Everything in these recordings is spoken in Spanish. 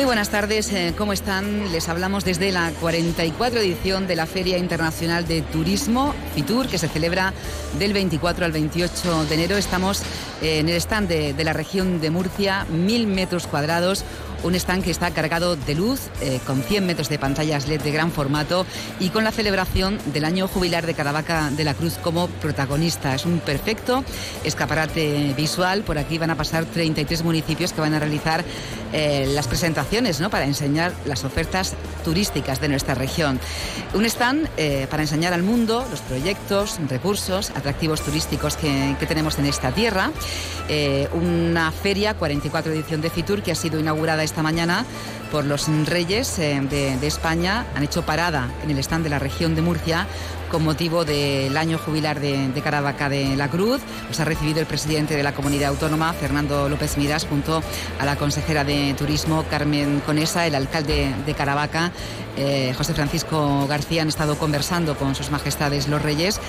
Muy buenas tardes, eh, ¿cómo están? Les hablamos desde la 44 edición de la Feria Internacional de Turismo, FITUR, que se celebra del 24 al 28 de enero. Estamos eh, en el stand de, de la región de Murcia, mil metros cuadrados, un stand que está cargado de luz, eh, con 100 metros de pantallas LED de gran formato y con la celebración del año jubilar de Caravaca de la Cruz como protagonista. Es un perfecto escaparate visual. Por aquí van a pasar 33 municipios que van a realizar eh, las presentaciones ¿no? para enseñar las ofertas turísticas de nuestra región. Un stand eh, para enseñar al mundo los proyectos, recursos, atractivos turísticos que, tenemos en esta tierra. una feria, 44 edición de Fitur, que ha sido inaugurada esta mañana por los reyes eh, de, España. Han hecho parada en el stand de la región de Murcia con motivo del año jubilar de, Caravaca de la Cruz. Los ha recibido el presidente de la comunidad autónoma, Fernando López Miras, junto a la consejera de Turismo, Carmen Conesa, el alcalde de Caravaca, eh, José Francisco García. Han estado conversando con sus majestades los reyes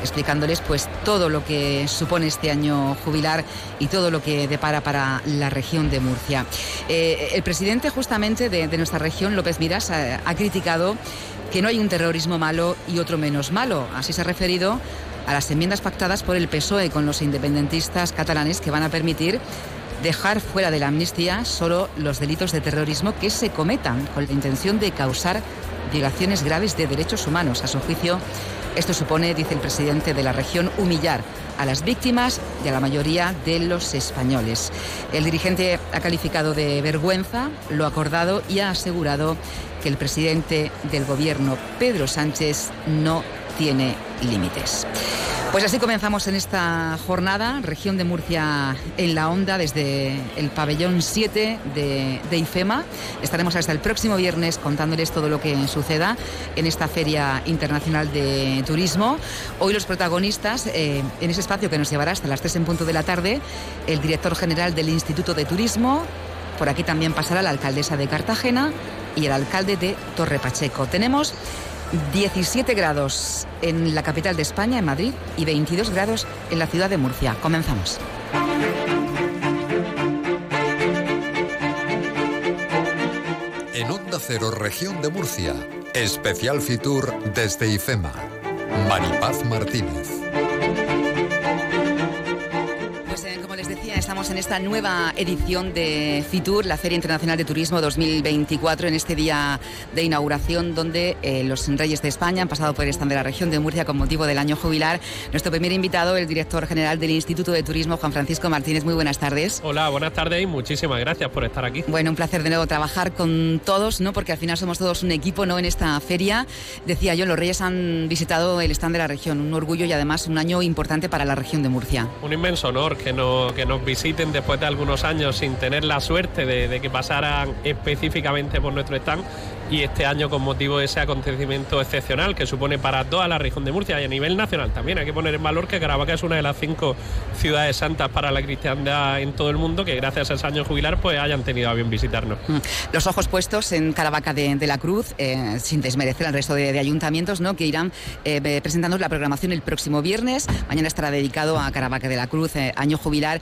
explicándoles pues todo lo que supone este año jubilar y todo lo que depara para la región de Murcia. Eh, el presidente justamente de, nuestra región, López Miras, ha, ha criticado que no hay un terrorismo malo y otro menos malo. Así se ha referido a las enmiendas pactadas por el PSOE con los independentistas catalanes que van a permitir dejar fuera de la amnistía solo los delitos de terrorismo que se cometan con la intención de causar violaciones graves de derechos humanos. A su juicio, esto supone, dice el presidente de la región, humillar a las víctimas y a la mayoría de los españoles. El dirigente ha calificado de vergüenza lo acordado y ha asegurado que el presidente del gobierno, Pedro Sánchez, no tiene límites. Pues así comenzamos en esta jornada, región de Murcia en la onda, desde el pabellón 7 de, IFEMA. Estaremos hasta el próximo viernes contándoles todo lo que suceda en esta Feria Internacional de Turismo. Hoy los protagonistas, eh, en ese espacio que nos llevará hasta las 3 en punto de la tarde, el director general del Instituto de Turismo, por aquí también pasará la alcaldesa de Cartagena y el alcalde de Torre Pacheco. Tenemos 17 grados en la capital de España, en Madrid, y 22 grados en la ciudad de Murcia. Comenzamos. En Onda Cero, región de Murcia, especial Fitur desde IFEMA. Maripaz Martínez. En esta nueva edición de FITUR, la Feria Internacional de Turismo 2024, en este día de inauguración donde eh, los reyes de España han pasado por el stand de la región de Murcia con motivo del año jubilar. Nuestro primer invitado, el director general del Instituto de Turismo, Juan Francisco Martínez. Muy buenas tardes. Hola, buenas tardes y muchísimas gracias por estar aquí. Bueno, un placer de nuevo trabajar con todos, ¿no? Porque al final somos todos un equipo, ¿no? En esta feria. Decía yo, los reyes han visitado el stand de la región, un orgullo y además un año importante para la región de Murcia. Un inmenso honor que, no, que nos después de algunos años sin tener la suerte de, que pasaran específicamente por nuestro stand y este año con motivo de ese acontecimiento excepcional que supone para toda la región de Murcia y a nivel nacional también. Hay que poner en valor que Caravaca es una de las cinco ciudades santas para la cristiandad en todo el mundo que gracias a ese año jubilar pues hayan tenido a bien visitarnos. Mm. Los ojos puestos en Caravaca de, la Cruz, eh, sin desmerecer al resto de, ayuntamientos, ¿no? que irán eh, presentando la programación el próximo viernes. Mañana estará dedicado a Caravaca de la Cruz, eh, año jubilar.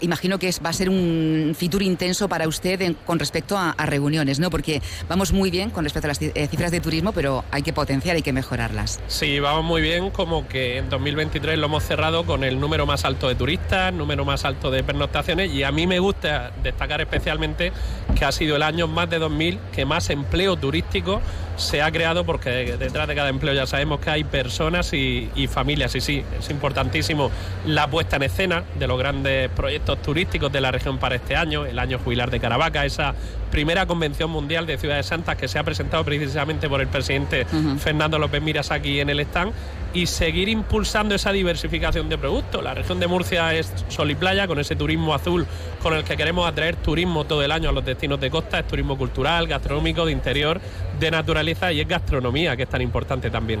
imagino que va a ser un futuro intenso para usted con respecto a, a reuniones, ¿no? porque vamos muy bien con respecto a las eh, cifras de turismo, pero hay que potenciar, hay que mejorarlas. Sí, vamos muy bien, como que en 2023 lo hemos cerrado con el número más alto de turistas, número más alto de pernoctaciones y a mí me gusta destacar especialmente que ha sido el año más de 2000 que más empleo turístico se ha creado porque detrás de cada empleo ya sabemos que hay personas y, y, familias y sí, es importantísimo la puesta en escena de los grandes proyectos turísticos de la región para este año, el año jubilar de Caravaca, esa primera convención mundial de ciudades santas que se ha presentado precisamente por el presidente Fernando López Miras aquí en el stand y seguir impulsando esa diversificación de productos. La región de Murcia es sol y playa, con ese turismo azul con el que queremos atraer turismo todo el año a los destinos de costa, es turismo cultural, gastronómico, de interior, de naturaleza y es gastronomía, que es tan importante también.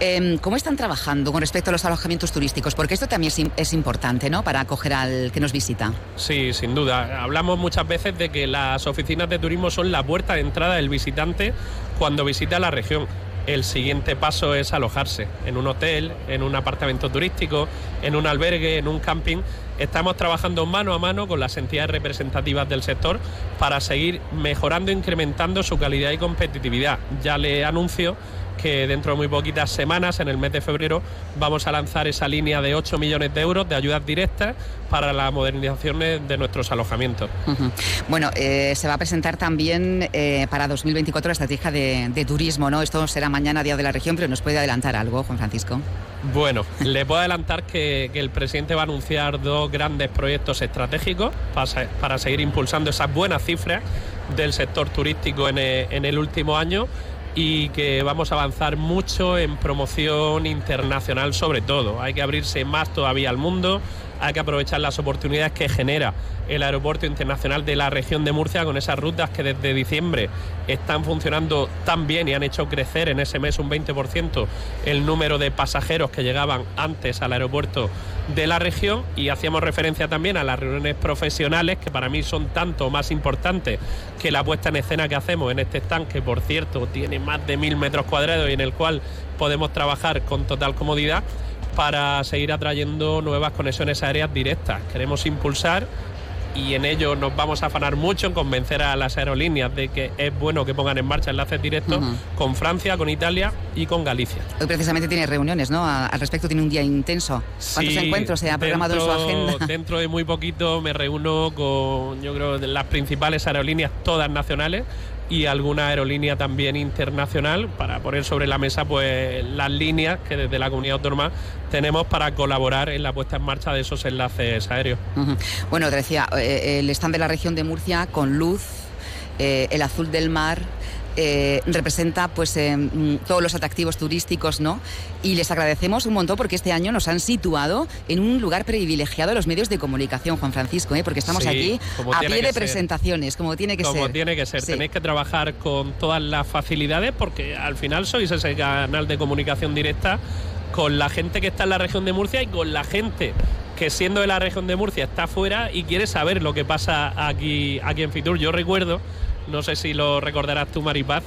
Em, ¿Cómo están trabajando con respecto a los alojamientos turísticos? Porque esto también es, importante, ¿no? Para acoger al que nos visita. Sí, sin duda. Hablamos muchas veces de que las oficinas de turismo son la puerta de entrada del visitante cuando visita la región el siguiente paso es alojarse en un hotel, en un apartamento turístico, en un albergue, en un camping. Estamos trabajando mano a mano con las entidades representativas del sector para seguir mejorando incrementando su calidad y competitividad. Ya le anuncio que dentro de muy poquitas semanas, en el mes de febrero, vamos a lanzar esa línea de 8 millones de euros de ayudas directas para la modernización de nuestros alojamientos. Bueno, eh, se va a presentar también eh, para 2024 la estrategia de, turismo, ¿no? Esto será mañana, Día de la Región, pero ¿nos puede adelantar algo, Juan Francisco? Bueno, le puedo adelantar que, el presidente va a anunciar dos grandes proyectos estratégicos para, seguir impulsando esas buenas cifras del sector turístico en el último año y que vamos a avanzar mucho en promoción internacional sobre todo. Hay que abrirse más todavía al mundo, hay que aprovechar las oportunidades que genera el aeropuerto internacional de la región de Murcia con esas rutas que desde diciembre están funcionando tan bien y han hecho crecer en ese mes un 20% el número de pasajeros que llegaban antes al aeropuerto de la región. Y hacíamos referencia también a las reuniones profesionales que para mí son tanto más importantes que la puesta en escena que hacemos en este stand que por cierto tiene más de mil metros cuadrados y en el cual podemos trabajar con total comodidad para seguir atrayendo nuevas conexiones aéreas directas. Queremos impulsar y en ello nos vamos a afanar mucho en convencer a las aerolíneas de que es bueno que pongan en marcha enlaces directos con Francia, con Italia y con Galicia. Hoy precisamente tiene reuniones, ¿no? Al respecto tiene un día intenso. ¿Cuántos encuentros se ha programado en su agenda? Dentro de muy poquito me reúno con, yo creo, las principales aerolíneas, todas nacionales, y alguna aerolínea también internacional para poner sobre la mesa pues las líneas que desde la comunidad autónoma tenemos para colaborar en la puesta en marcha de esos enlaces aéreos. Bueno, te decía, eh, el stand de la región de Murcia con luz, eh, el azul del mar, eh, representa pues eh, mm, todos los atractivos turísticos, ¿no? Y les agradecemos un montón porque este año nos han situado en un lugar privilegiado de los medios de comunicación, Juan Francisco, ¿eh? porque estamos aquí a pie de presentaciones, como tiene que ser. Como tiene que ser. Tenéis que trabajar con todas las facilidades porque al final sois ese canal de comunicación directa con la gente que está en la región de Murcia y con la gente que siendo de la región de Murcia está fuera y quiere saber lo que pasa aquí, aquí en Fitur. Yo recuerdo no sé si lo recordarás tú, Maripaz.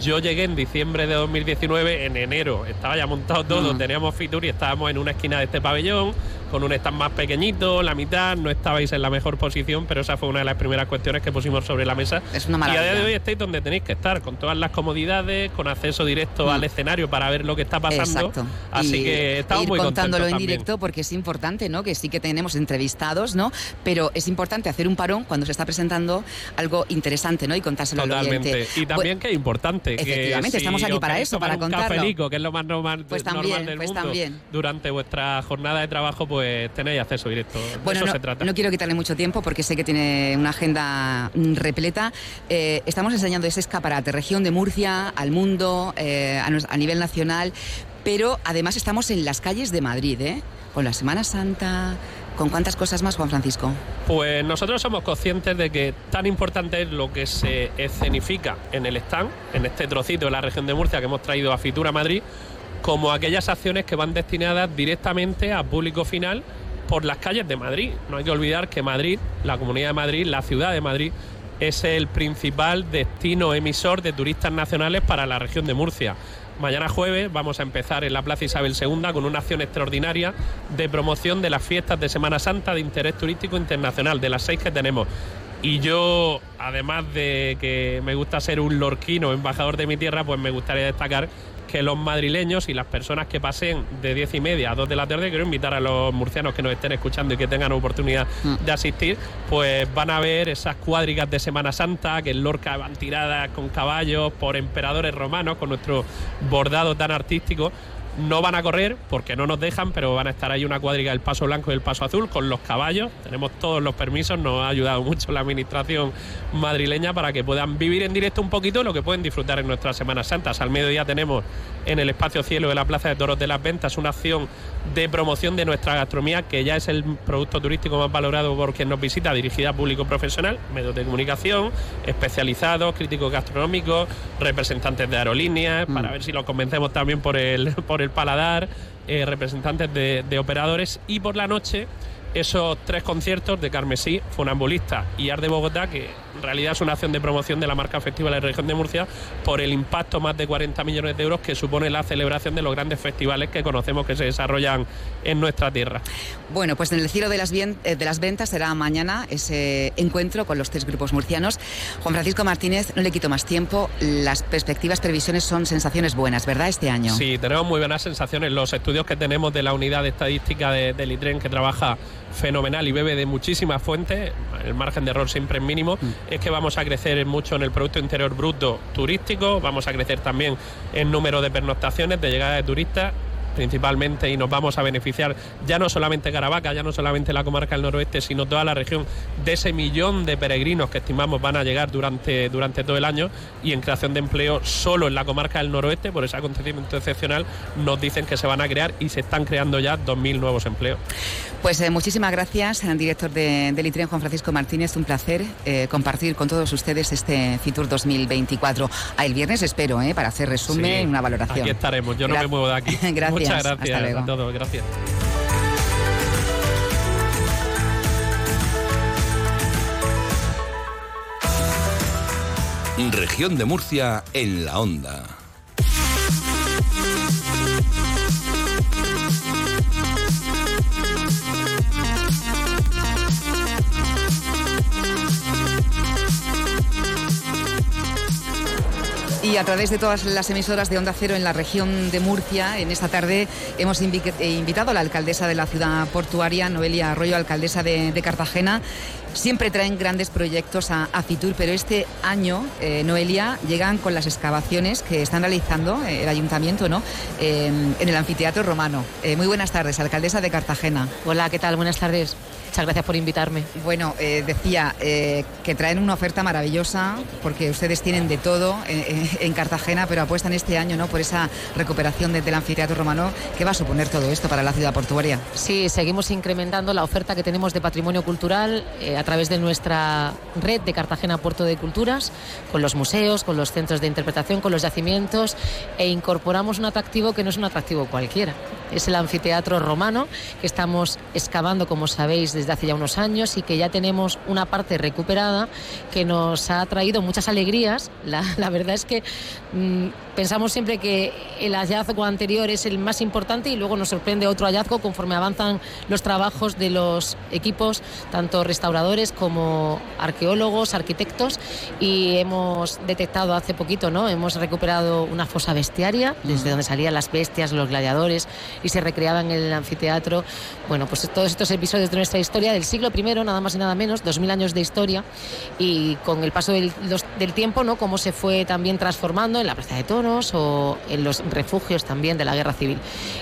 Yo llegué en diciembre de 2019, en enero estaba ya montado todo, mm. teníamos Fitur y estábamos en una esquina de este pabellón con un stand más pequeñito, la mitad, no estabais en la mejor posición, pero esa fue una de las primeras cuestiones que pusimos sobre la mesa. Es una maravilla. Y a día de hoy estáis donde tenéis que estar, con todas las comodidades, con acceso directo al mm. escenario para ver lo que está pasando. Exacto. Así que estamos ir muy contándolo en directo porque es importante, ¿no? Que sí que tenemos entrevistados, ¿no? Pero es importante hacer un parón cuando se está presentando algo interesante, ¿no? Y contárselo Totalmente. al oyente. Y también que es importante. Efectivamente, estamos aquí para eso, para contarlo. Un que es lo más normal, pues también, del pues mundo. También. Durante vuestra jornada de trabajo, pues pues tenéis acceso directo. Bueno, eso no, se trata. No quiero quitarle mucho tiempo porque sé que tiene una agenda mm, repleta. Eh, estamos enseñando ese escaparate, región de Murcia, al mundo, eh, a, nivel nacional, pero además estamos en las calles de Madrid, ¿eh? Con la Semana Santa, ¿Con cuántas cosas más, Juan Francisco? Pues nosotros somos conscientes de que tan importante es lo que se escenifica en el stand, en este trocito de la región de Murcia que hemos traído a Fitura Madrid, como aquellas acciones que van destinadas directamente a público final por las calles de Madrid. No hay que olvidar que Madrid, la Comunidad de Madrid, la ciudad de Madrid, es el principal destino emisor de turistas nacionales para la región de Murcia. Mañana jueves vamos a empezar en la Plaza Isabel II con una acción extraordinaria de promoción de las fiestas de Semana Santa de interés turístico internacional, de las seis que tenemos. Y yo, además de que me gusta ser un lorquino, embajador de mi tierra, pues me gustaría destacar que los madrileños y las personas que pasen de 10 y media a 2 de la tarde, quiero invitar a los murcianos que nos estén escuchando y que tengan oportunidad mm. de asistir, pues van a ver esas cuadrigas de Semana Santa, que en Lorca van tiradas con caballos por emperadores romanos, con nuestro bordado tan artístico no van a correr porque no nos dejan, pero van a estar ahí una cuadriga del paso blanco y el paso azul con los caballos. Tenemos todos los permisos, nos ha ayudado mucho la administración madrileña para que puedan vivir en directo un poquito lo que pueden disfrutar en nuestras Semanas Santas. Al mediodía tenemos en el espacio cielo de la Plaza de Toros de las Ventas una acción de promoción de nuestra gastronomía, que ya es el producto turístico más valorado por quien nos visita, dirigida a público profesional, medios de comunicación, especializados, críticos gastronómicos, representantes de aerolíneas, mm. para ver si los convencemos también por el, por el paladar, eh, representantes de, operadores y por la noche esos tres conciertos de Carmesí, Funambulista y Art de Bogotá, que en realidad es una acción de promoción de la marca festival de la región de Murcia por el impacto más de 40 millones de euros que supone la celebración de los grandes festivales que conocemos que se desarrollan en nuestra tierra. Bueno, pues en el cielo de las, eh, de las ventas será mañana ese encuentro con los tres grupos murcianos. Juan Francisco Martínez, no le quito más tiempo, las perspectivas, previsiones son sensaciones buenas, ¿verdad? Este año. Sí, tenemos muy buenas sensaciones. Los estudios que tenemos de la unidad de estadística de, del ITREN que trabaja fenomenal y bebe de muchísimas fuentes, el margen de error siempre es mínimo, mm. Es que vamos a crecer mucho en el Producto Interior Bruto turístico, vamos a crecer también en número de pernoctaciones, de llegada de turistas principalmente y nos vamos a beneficiar ya no solamente Caravaca, ya no solamente la comarca del noroeste, sino toda la región de ese millón de peregrinos que estimamos van a llegar durante, durante todo el año y en creación de empleo solo en la comarca del noroeste, por ese acontecimiento excepcional, nos dicen que se van a crear y se están creando ya 2.000 nuevos empleos. Pues eh, muchísimas gracias, director de, del ITREN, Juan Francisco Martínez. Un placer eh, compartir con todos ustedes este Fitur 2024. A el viernes espero, eh, para hacer resumen y una valoración. Aquí estaremos, yo no me muevo de aquí. gracias. Muchas gracias a todos, gracias. Región de Murcia en la onda. Y a través de todas las emisoras de Onda Cero en la región de Murcia, en esta tarde hemos eh, invitado a la alcaldesa de la ciudad portuaria, Noelia Arroyo, alcaldesa de, Cartagena. Siempre traen grandes proyectos a, Fitur, pero este año, eh, Noelia, llegan con las excavaciones que están realizando eh, el ayuntamiento ¿no? en el anfiteatro romano. muy buenas tardes, alcaldesa de Cartagena. Hola, ¿qué tal? Buenas tardes. Muchas gracias por invitarme. Bueno, eh, decía eh, que traen una oferta maravillosa porque ustedes tienen de todo en, Cartagena, pero apuestan este año ¿no? por esa recuperación del anfiteatro romano. ¿Qué va a suponer todo esto para la ciudad portuaria? Sí, seguimos incrementando la oferta que tenemos de patrimonio cultural eh, a través de nuestra red de Cartagena Puerto de Culturas, con los museos, con los centros de interpretación, con los yacimientos e incorporamos un atractivo que no es un atractivo cualquiera. Es el anfiteatro romano que estamos excavando, como sabéis, desde hace ya unos años y que ya tenemos una parte recuperada que nos ha traído muchas alegrías. La, verdad es que mm, pensamos siempre que el hallazgo anterior es el más importante y luego nos sorprende otro hallazgo conforme avanzan los trabajos de los equipos, tanto restauradores como arqueólogos, arquitectos, y hemos detectado hace poquito, ¿no? Hemos recuperado una fosa bestiaria, desde donde salían las bestias, los gladiadores, y se recreaban en el anfiteatro. Bueno, pues todos estos episodios de nuestra historia del siglo I, nada más y nada menos, 2000 años de historia, y con el paso del, del tiempo, ¿no? Cómo se fue también transformando en la Plaza de Toros o en los refugios también de la Guerra Civil.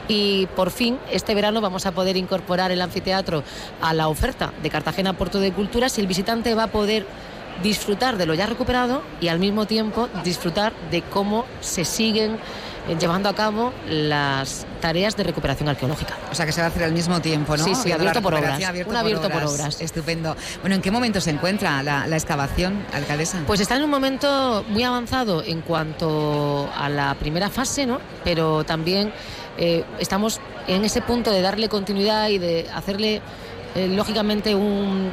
Y por fin, este verano vamos a poder incorporar el anfiteatro a la oferta de Cartagena Puerto de Y el visitante va a poder disfrutar de lo ya recuperado y al mismo tiempo disfrutar de cómo se siguen eh, llevando a cabo las tareas de recuperación arqueológica. O sea que se va a hacer al mismo tiempo, ¿no? Sí, sí, abierto por obras. un abierto por obras. Estupendo. Bueno, ¿en qué momento se encuentra la, excavación, alcaldesa? Pues está en un momento muy avanzado en cuanto a la primera fase, ¿no? Pero también eh, estamos en ese punto de darle continuidad y de hacerle, eh, lógicamente, un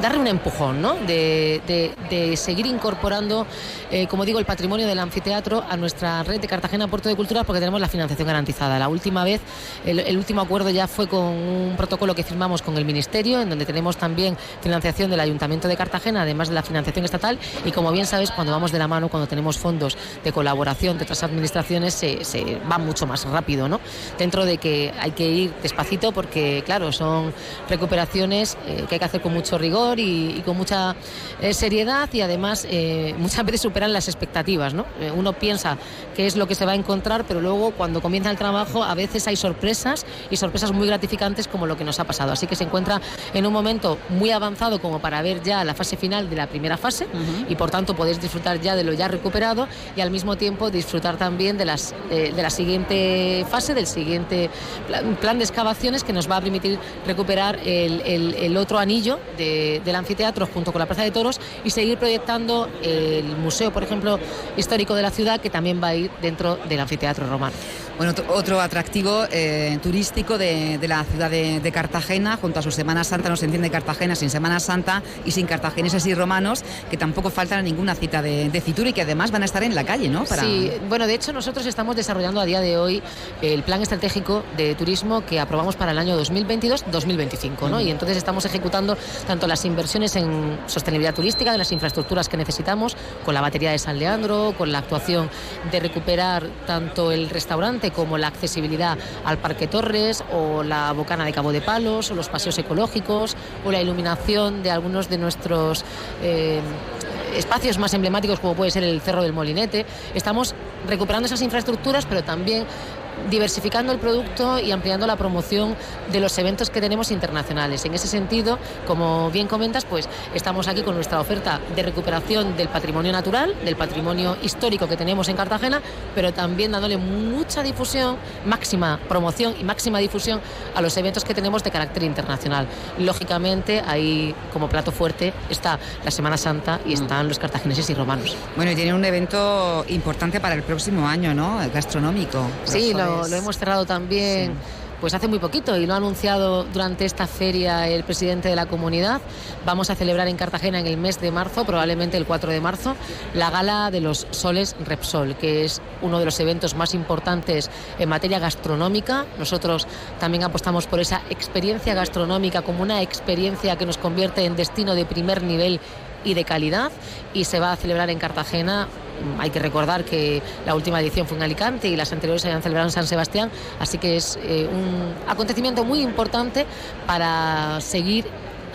darle un empujón, ¿no? De, seguir incorporando, eh, como digo, el patrimonio del anfiteatro a nuestra red de Cartagena Puerto de Cultura porque tenemos la financiación garantizada. La última vez, el, último acuerdo ya fue con un protocolo que firmamos con el Ministerio, en donde tenemos también financiación del Ayuntamiento de Cartagena, además de la financiación estatal. Y como bien sabes, cuando vamos de la mano, cuando tenemos fondos de colaboración de otras administraciones, se, va mucho más rápido, ¿no? Dentro de que hay que ir despacito porque, claro, son recuperaciones eh, que hay que hacer con mucho rigor y, con mucha eh, seriedad y además eh, muchas veces superan las expectativas. ¿no? Eh, uno piensa qué es lo que se va a encontrar, pero luego cuando comienza el trabajo a veces hay sorpresas y sorpresas muy gratificantes como lo que nos ha pasado. Así que se encuentra en un momento muy avanzado como para ver ya la fase final de la primera fase y por tanto podéis disfrutar ya de lo ya recuperado y al mismo tiempo disfrutar también de, las, de la siguiente fase, del siguiente plan, de excavaciones que nos va a permitir recuperar el, el otro anillo de del anfiteatro junto con la Plaza de Toros y seguir proyectando el museo, por ejemplo, histórico de la ciudad que también va a ir dentro del anfiteatro romano. Bueno, otro atractivo eh, turístico de, la ciudad de, Cartagena, junto a su Semana Santa, no se entiende Cartagena sin Semana Santa y sin cartagineses y romanos, que tampoco faltan a ninguna cita de, de Fitur y que además van a estar en la calle, ¿no? Sí, bueno, de hecho nosotros estamos desarrollando a día de hoy el plan estratégico de turismo que aprobamos para el año 2022-2025, ¿no? Y entonces estamos ejecutando tanto las inversiones en sostenibilidad turística, de las infraestructuras que necesitamos, con la batería de San Leandro, con la actuación de recuperar tanto el restaurante como la accesibilidad al Parque Torres o la Bocana de Cabo de Palos o los paseos ecológicos o la iluminación de algunos de nuestros eh, espacios más emblemáticos como puede ser el Cerro del Molinete. Estamos recuperando esas infraestructuras pero también diversificando el producto y ampliando la promoción de los eventos que tenemos internacionales. En ese sentido, como bien comentas, pues estamos aquí con nuestra oferta de recuperación del patrimonio natural, del patrimonio histórico que tenemos en Cartagena, pero también dándole mucha difusión, máxima promoción y máxima difusión a los eventos que tenemos de carácter internacional. Lógicamente, ahí como plato fuerte está la Semana Santa y mm. están los cartagineses y romanos. Bueno, y tiene un evento importante para el próximo año, ¿no? Gastronómico. Sí, lo lo, hemos cerrado también. Pues hace muy poquito y lo ha anunciado durante esta feria el presidente de la comunidad. Vamos a celebrar en Cartagena en el mes de marzo, probablemente el 4 de marzo, la gala de los soles Repsol, que es uno de los eventos más importantes en materia gastronómica. Nosotros también apostamos por esa experiencia gastronómica como una experiencia que nos convierte en destino de primer nivel y de calidad y se va a celebrar en Cartagena hay que recordar que la última edición fue en Alicante y las anteriores se habían celebrado en San Sebastián, así que es eh, un acontecimiento muy importante para seguir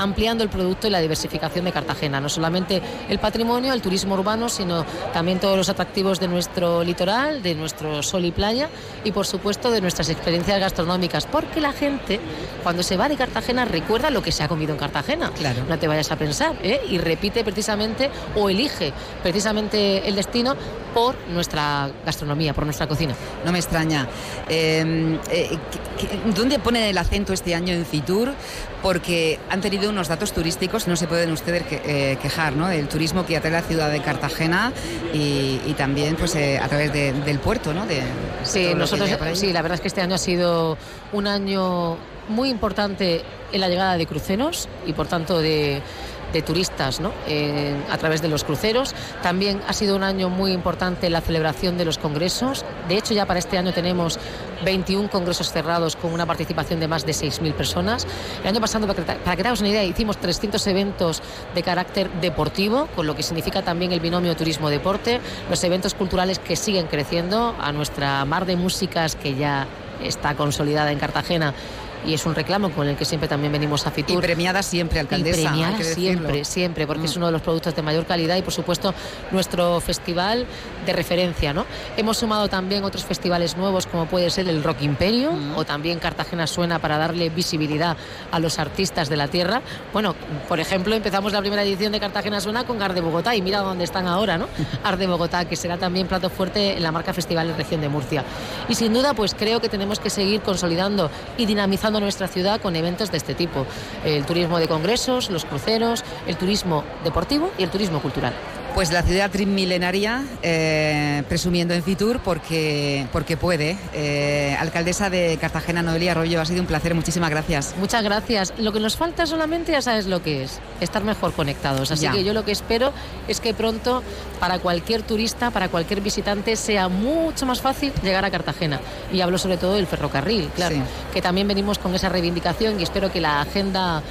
ampliando el producto y la diversificación de Cartagena, no solamente el patrimonio, el turismo urbano, sino también todos los atractivos de nuestro litoral, de nuestro sol y playa y por supuesto de nuestras experiencias gastronómicas, porque la gente cuando se va de Cartagena recuerda lo que se ha comido en Cartagena. Claro. No te vayas a pensar, ¿eh? y repite precisamente o elige precisamente el destino por nuestra gastronomía, por nuestra cocina. No me extraña. Em, eh, ¿Dónde pone el acento este año en Fitur? Porque han tenido unos datos turísticos, no se pueden ustedes eh, quejar, ¿no? Del turismo que atrae la ciudad de Cartagena y, también pues eh, a través del puerto, ¿no? De, sí, nosotros, sí, la verdad es que este año ha sido un año muy importante en la llegada de cruceros y por tanto de de turistas ¿no? a través de los cruceros. También ha sido un año muy importante la celebración de los congresos. De hecho, ya para este año tenemos 21 congresos cerrados con una participación de más de 6.000 personas. El año pasado, para que, para una idea, hicimos 300 eventos de carácter deportivo, con lo que significa también el binomio turismo-deporte, los eventos culturales que siguen creciendo, a nuestra mar de músicas que ya está consolidada en Cartagena y es un reclamo con el que siempre también venimos a Fitur. Y premiada siempre, alcaldesa. Y premiada siempre, siempre, porque es mm. uno de los productos de mayor calidad y por supuesto nuestro festival de referencia. ¿no? Hemos sumado también otros festivales nuevos como puede ser el Rock Imperio mm. o también Cartagena Suena para darle visibilidad a los artistas de la tierra. Bueno, por ejemplo, empezamos la primera edición de Cartagena Suena con Gar de Bogotá y mira dónde están ahora, ¿no? Ar de Bogotá, que será también plato fuerte en la marca Festival de Región de Murcia. Y sin duda, pues creo que tenemos que seguir consolidando y dinamizando nuestra ciudad con eventos de este tipo. El turismo de congresos, los cruceros, el turismo deportivo y el turismo cultural. Pues la ciudad trimilenaria, eh, presumiendo en Fitur porque, porque puede. Eh, alcaldesa de Cartagena, Noelia Arroyo, ha sido un placer, muchísimas gracias. Muchas gracias. Lo que nos falta solamente, ya sabes lo que es, estar mejor conectados. Así que yo lo que espero es que pronto, para cualquier turista, para cualquier visitante, sea mucho más fácil llegar a Cartagena. Y hablo sobre todo del ferrocarril, claro, que también venimos con esa reivindicación y espero que la agenda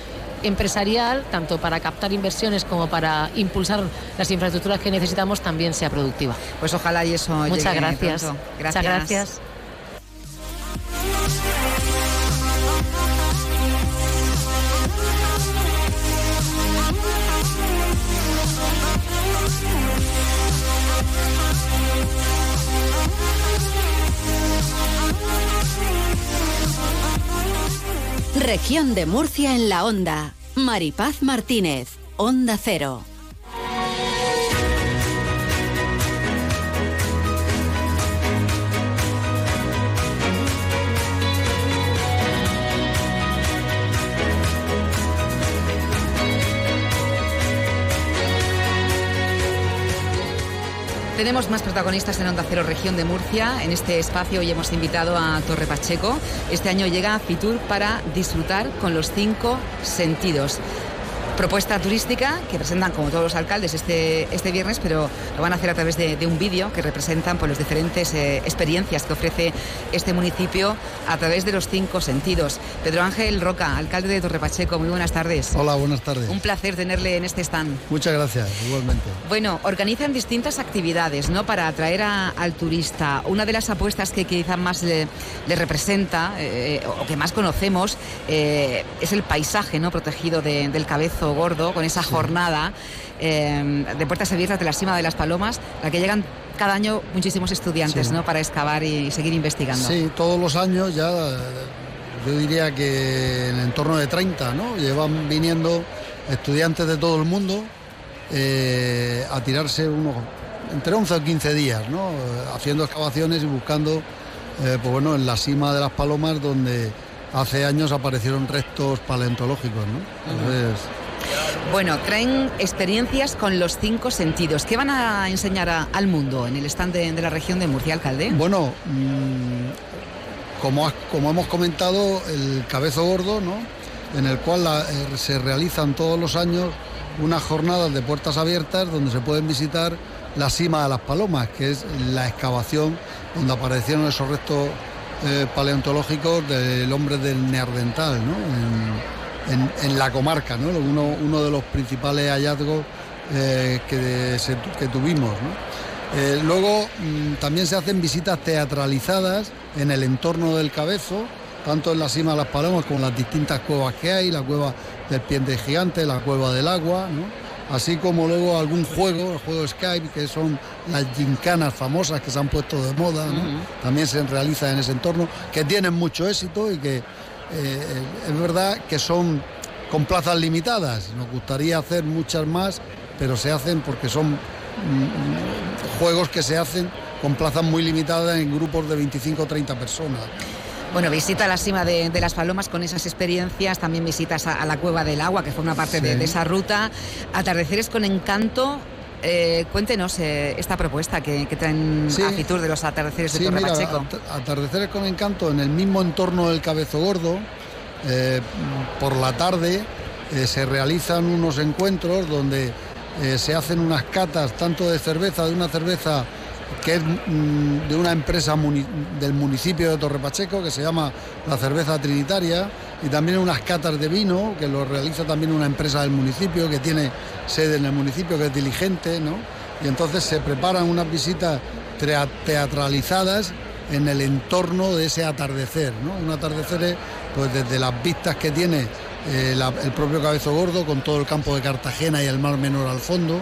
empresarial, tanto para captar inversiones como para impulsar las infraestructuras que necesitamos, también sea productiva. Pues ojalá y eso Muchas gracias. gracias. Muchas gracias. Región de Murcia en la onda. Maripaz Martínez, Onda Cero. Tenemos más protagonistas en Onda Cero Región de Murcia. En este espacio hoy hemos invitado a Torre Pacheco. Este año llega a Fitur para disfrutar con los cinco sentidos propuesta turística que presentan como todos los alcaldes este, este viernes, pero lo van a hacer a través de, un vídeo que representan pues, las diferentes eh, experiencias que ofrece este municipio a través de los cinco sentidos. Pedro Ángel Roca, alcalde de Torre Pacheco, muy buenas tardes. Hola, buenas tardes. Un placer tenerle en este stand. Muchas gracias, igualmente. Bueno, organizan distintas actividades ¿no? para atraer al turista. Una de las apuestas que quizá más le, representa eh, o que más conocemos eh, es el paisaje ¿no? protegido del cabezo Gordo, con esa jornada eh, de puertas abiertas de la cima de las Palomas, la que llegan cada año muchísimos estudiantes ¿no? para excavar y seguir investigando. Sí, todos los años ya, yo diría que en el entorno de 30, ¿no? Llevan viniendo estudiantes de todo el mundo eh, a tirarse unos entre 11 o 15 días, ¿no? Haciendo excavaciones y buscando, eh, pues bueno, en la cima de las Palomas donde hace años aparecieron restos paleontológicos, ¿no? Entonces, bueno, traen experiencias con los cinco sentidos. ¿Qué van a enseñar al mundo en el stand de, la región de Murcia, alcalde? Bueno, mm, como, como hemos comentado, el cabezo gordo, ¿no? en el cual eh, se realizan todos los años unas jornadas de puertas abiertas donde se pueden visitar la cima de las palomas, que es la excavación donde aparecieron esos restos eh, paleontológicos del hombre del Neardental, ¿no? La comarca, ¿no? uno, de los principales hallazgos eh, que, tuvimos. Eh, luego mm, también se hacen visitas teatralizadas en el entorno del cabezo, tanto en la cima de las palomas como en las distintas cuevas que hay, la cueva del de gigante, la cueva del agua, así como luego algún juego, el juego Skype, que son las gincanas famosas que se han puesto de moda, también se realiza en ese entorno, que tienen mucho éxito y que eh, es verdad que son con plazas limitadas. Nos gustaría hacer muchas más, pero se hacen porque son mm, juegos que se hacen con plazas muy limitadas en grupos de 25 o 30 personas. Bueno, visita a la cima de, las Palomas con esas experiencias, también visitas a, la Cueva del Agua, que forma parte de, esa ruta, atardeceres con encanto. Eh, cuéntenos eh, esta propuesta que, traen a Fitur de los atardeceres de Torre Pacheco. Atardeceres con encanto en el mismo entorno del Cabezo Gordo. Eh, por la tarde se realizan unos encuentros donde se hacen unas catas tanto de cerveza, de una cerveza que es mm, de una empresa del municipio de Torre Pacheco que se llama la Cerveza Trinitaria y también unas catas de vino que lo realiza también una empresa del municipio que tiene sede en el municipio que es diligente, ¿no? Y entonces se preparan unas visitas teatralizadas en el entorno de ese atardecer, ¿no? Un atardecer pues desde las vistas que tiene eh, el propio Cabezo Gordo con todo el campo de Cartagena y el Mar Menor al fondo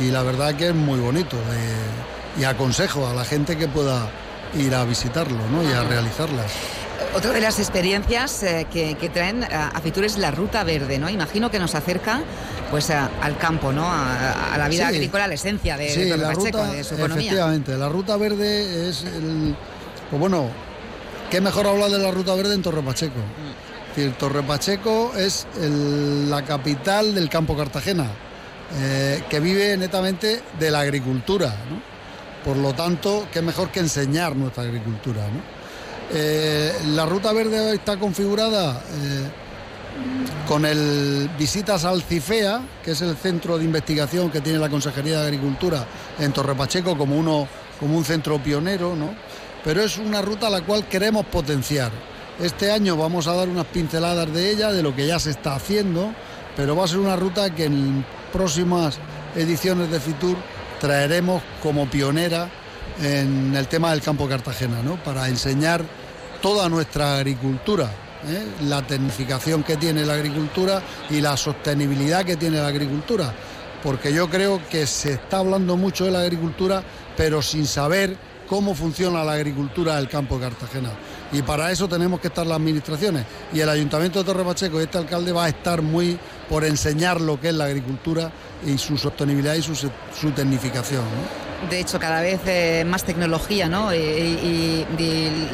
y la verdad que es muy bonito. Eh, y aconsejo a la gente que pueda ir a visitarlo ¿no? y a realizarlas. Otra de las experiencias eh, que, traen a Fitur es la ruta verde, ¿no? Imagino que nos acerca pues al campo, ¿no? A, la vida agrícola, a la esencia de, sí, la ruta, de su economía. Efectivamente, la ruta verde es el. Pues bueno, qué mejor hablar de la ruta verde en Torre Pacheco. Mm. Es decir, Torre Pacheco es la capital del campo Cartagena, eh, que vive netamente de la agricultura, ¿no? Por lo tanto, qué mejor que enseñar nuestra agricultura. Eh, la ruta verde está configurada eh, con el Visitas al CIFEA, que es el centro de investigación que tiene la Consejería de Agricultura en Torre Pacheco como, uno, como un centro pionero, ¿no? pero es una ruta a la cual queremos potenciar. Este año vamos a dar unas pinceladas de ella, de lo que ya se está haciendo, pero va a ser una ruta que en próximas ediciones de Fitur traeremos como pionera en el tema del campo Cartagena, ¿no? para enseñar toda nuestra agricultura, ¿eh? la tecnificación que tiene la agricultura y la sostenibilidad que tiene la agricultura, porque yo creo que se está hablando mucho de la agricultura, pero sin saber cómo funciona la agricultura del campo de Cartagena. Y para eso tenemos que estar las administraciones. Y el Ayuntamiento de Torre Pacheco y este alcalde va a estar muy por enseñar lo que es la agricultura y su sostenibilidad y su, su tecnificación. De hecho, cada vez eh, más tecnología, ¿no? Y,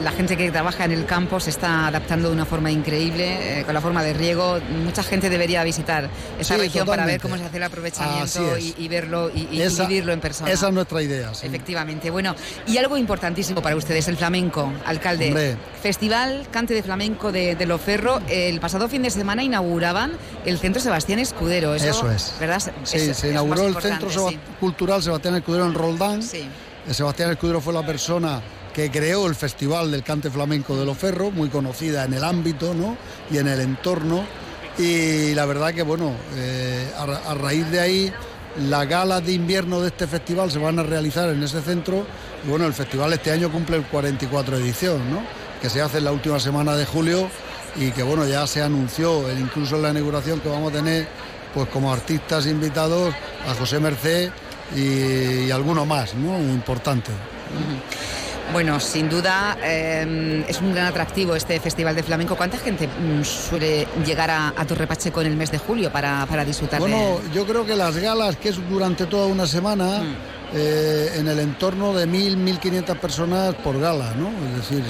la gente que trabaja en el campo se está adaptando de una forma increíble, eh, con la forma de riego. Mucha gente debería visitar esa región para ver cómo se hace el aprovechamiento y, verlo y, vivirlo en persona. Esa es nuestra idea. Efectivamente. Bueno, y algo importantísimo para ustedes, el flamenco, alcalde. Festival Cante de Flamenco de, de Loferro. El pasado fin de semana inauguraban el Centro Sebastián Escudero. Eso, es. ¿Verdad? Sí, se inauguró el Centro Cultural Sebastián Escudero en Roldán. Sí. Sebastián Escudero fue la persona que creó el Festival del Cante Flamenco de Loferro, muy conocida en el ámbito ¿no? y en el entorno. Y la verdad que, bueno, eh, a, raíz de ahí, las galas de invierno de este festival se van a realizar en ese centro. Y bueno, el festival este año cumple el 44 edición, ¿no? que se hace en la última semana de julio y que, bueno, ya se anunció, incluso en la inauguración, que vamos a tener pues como artistas invitados a José Merced y, alguno más, ¿no? Importante. Bueno, sin duda em, es un gran atractivo este Festival de Flamenco. ¿Cuánta gente mm, suele llegar a, a Torre Pacheco en el mes de julio para, para disfrutar bueno, yo creo que las galas, que es durante toda una semana, mm. eh, en el entorno de 1.000, 1.500 personas por gala, ¿no? Es decir,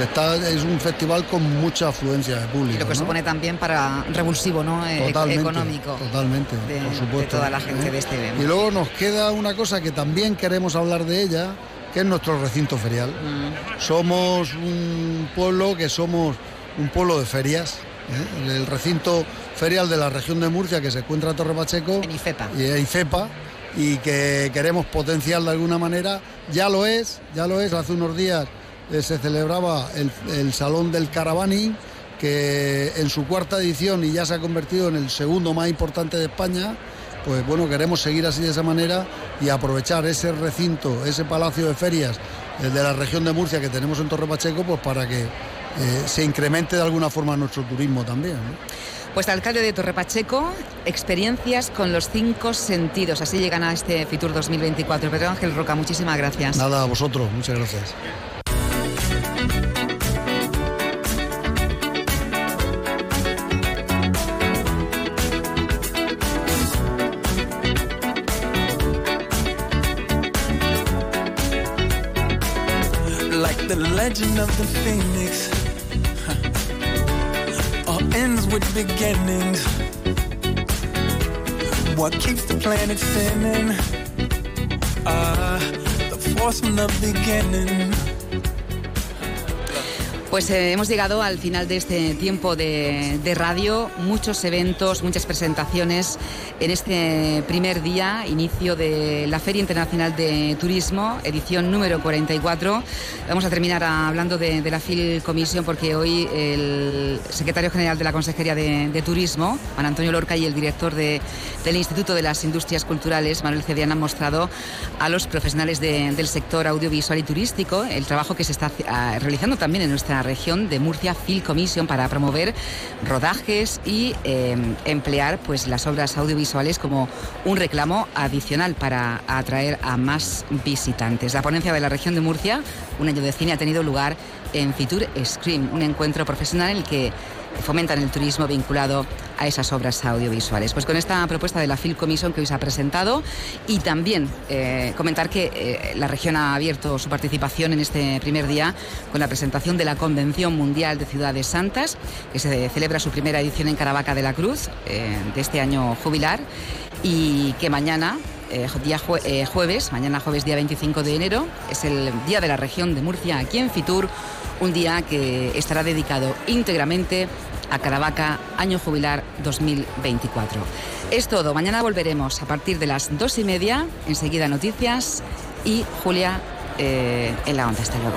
se está, es un festival con mucha afluencia de público. Lo que supone también para revulsivo ¿no? Eh, económico. Totalmente, por supuesto. De toda la gente de este evento. Y luego nos queda una cosa que también queremos hablar de ella, que es nuestro recinto ferial. Mm. Somos un pueblo que somos un pueblo de ferias. ¿eh? El recinto ferial de la región de Murcia que se encuentra en Torre Pacheco. En IFEPA. Y en IFEPA y que queremos potenciar de alguna manera. Ya lo es, ya lo es. Hace unos días eh, se celebraba el, Salón del Caravani, que en su cuarta edición y ya se ha convertido en el segundo más importante de España, pues bueno, queremos seguir así de esa manera y aprovechar ese recinto, ese palacio de ferias el de la región de Murcia que tenemos en Torre Pacheco, pues para que eh, se incremente de alguna forma nuestro turismo también. Pues alcalde de Torre Pacheco, experiencias con los cinco sentidos. Así llegan a este Fitur 2024. Pedro Ángel Roca, muchísimas gracias. Nada, a vosotros, muchas gracias. Legend of the phoenix all ends with beginnings. What keeps the planet spinning? Ah, the force from the beginning. Pues eh, hemos llegado al final de este tiempo de, radio, muchos eventos, muchas presentaciones en este primer día, inicio de la Feria Internacional de Turismo, edición número 44. Vamos a terminar hablando de, la FIL Comisión porque hoy el secretario general de la Consejería de, Turismo, Juan Antonio Lorca, y el director del Instituto de las Industrias Culturales, Manuel Cedian, han mostrado a los profesionales del sector audiovisual y turístico el trabajo que se está ah, realizando también en nuestra región de Murcia Film Commission para promover rodajes y eh, emplear pues las obras audiovisuales como un reclamo adicional para atraer a más visitantes. La ponencia de la región de Murcia, un año de cine, ha tenido lugar en Fitur Scream, un encuentro profesional en el que fomentan el turismo vinculado a esas obras audiovisuales. Pues con esta propuesta de la Film Commission que hoy se ha presentado y también eh, comentar que eh, la región ha abierto su participación en este primer día con la presentación de la Convención Mundial de Ciudades Santas, que se celebra su primera edición en Caravaca de la Cruz eh, de este año jubilar y que mañana día jueves, mañana jueves día 25 de enero, es el Día de la Región de Murcia aquí en Fitur, un día que estará dedicado íntegramente a Caravaca, año jubilar 2024. Es todo, mañana volveremos a partir de las dos y media, enseguida noticias y Julia eh, en la onda. Hasta luego.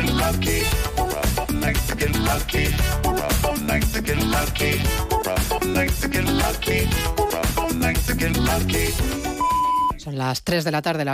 lucky. We're up lucky. We're up lucky. We're up lucky. We're up lucky. Son las 3 de la tarde.